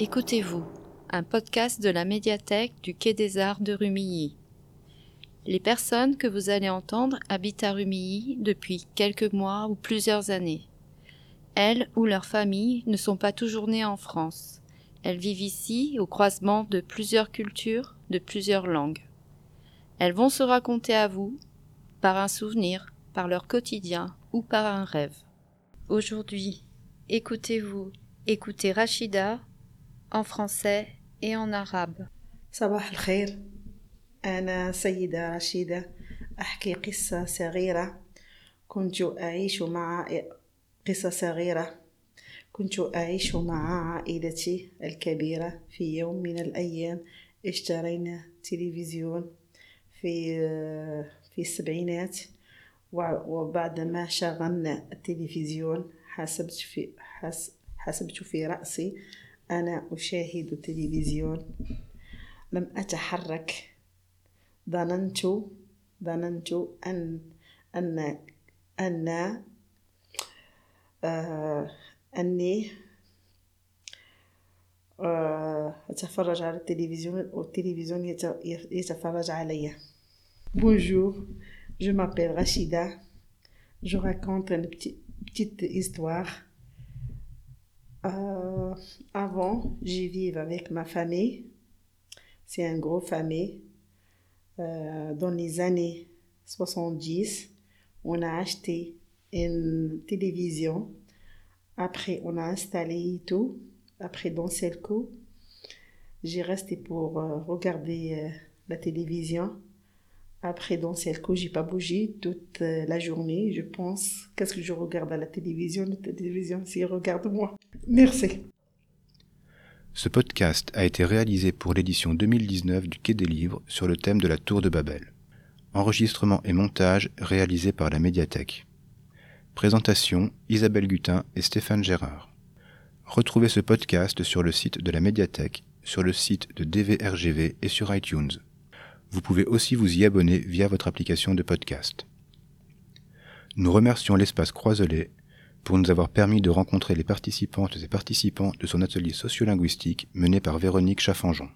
Écoutez-vous, un podcast de la médiathèque du Quai des Arts de Rumilly. Les personnes que vous allez entendre habitent à Rumilly depuis quelques mois ou plusieurs années. Elles ou leurs familles ne sont pas toujours nées en France. Elles vivent ici au croisement de plusieurs cultures, de plusieurs langues. Elles vont se raconter à vous par un souvenir, par leur quotidien ou par un rêve. Aujourd'hui, écoutez-vous, écoutez Rachida en français et en arabe. صباح الخير. أنا سيدة رشيدة. أحكي قصة صغيرة. كنت أعيش مع قصة صغيرة. كنت أعيش مع عائلتي الكبيرة في يوم من الأيام. اشترينا تلفزيون في في السبعينات. وبعدما شغلنا التلفزيون حسبت في حسبت في رأسي أنا أشاهد التلفزيون لم أتحرك ظننت ظننت أن أن أن آه أني آه أتفرج على التلفزيون والتلفزيون يتفرج علي Bonjour, je m'appelle Rachida. Je raconte une petite, petite histoire. Euh, avant, je vivais avec ma famille. C'est une grosse famille. Euh, dans les années 70, on a acheté une télévision. Après, on a installé tout. Après, dans ce coup, j'ai resté pour euh, regarder la télévision. Après, dans ce coup, j'ai pas bougé toute euh, la journée. Je pense, qu'est-ce que je regarde à la télévision La télévision, si regarde moi. Merci. Ce podcast a été réalisé pour l'édition 2019 du Quai des Livres sur le thème de la Tour de Babel. Enregistrement et montage réalisé par la médiathèque. Présentation Isabelle Gutin et Stéphane Gérard. Retrouvez ce podcast sur le site de la médiathèque, sur le site de DVRGV et sur iTunes. Vous pouvez aussi vous y abonner via votre application de podcast. Nous remercions l'espace Croiselet pour nous avoir permis de rencontrer les participantes et participants de son atelier sociolinguistique mené par Véronique Chaffanjon.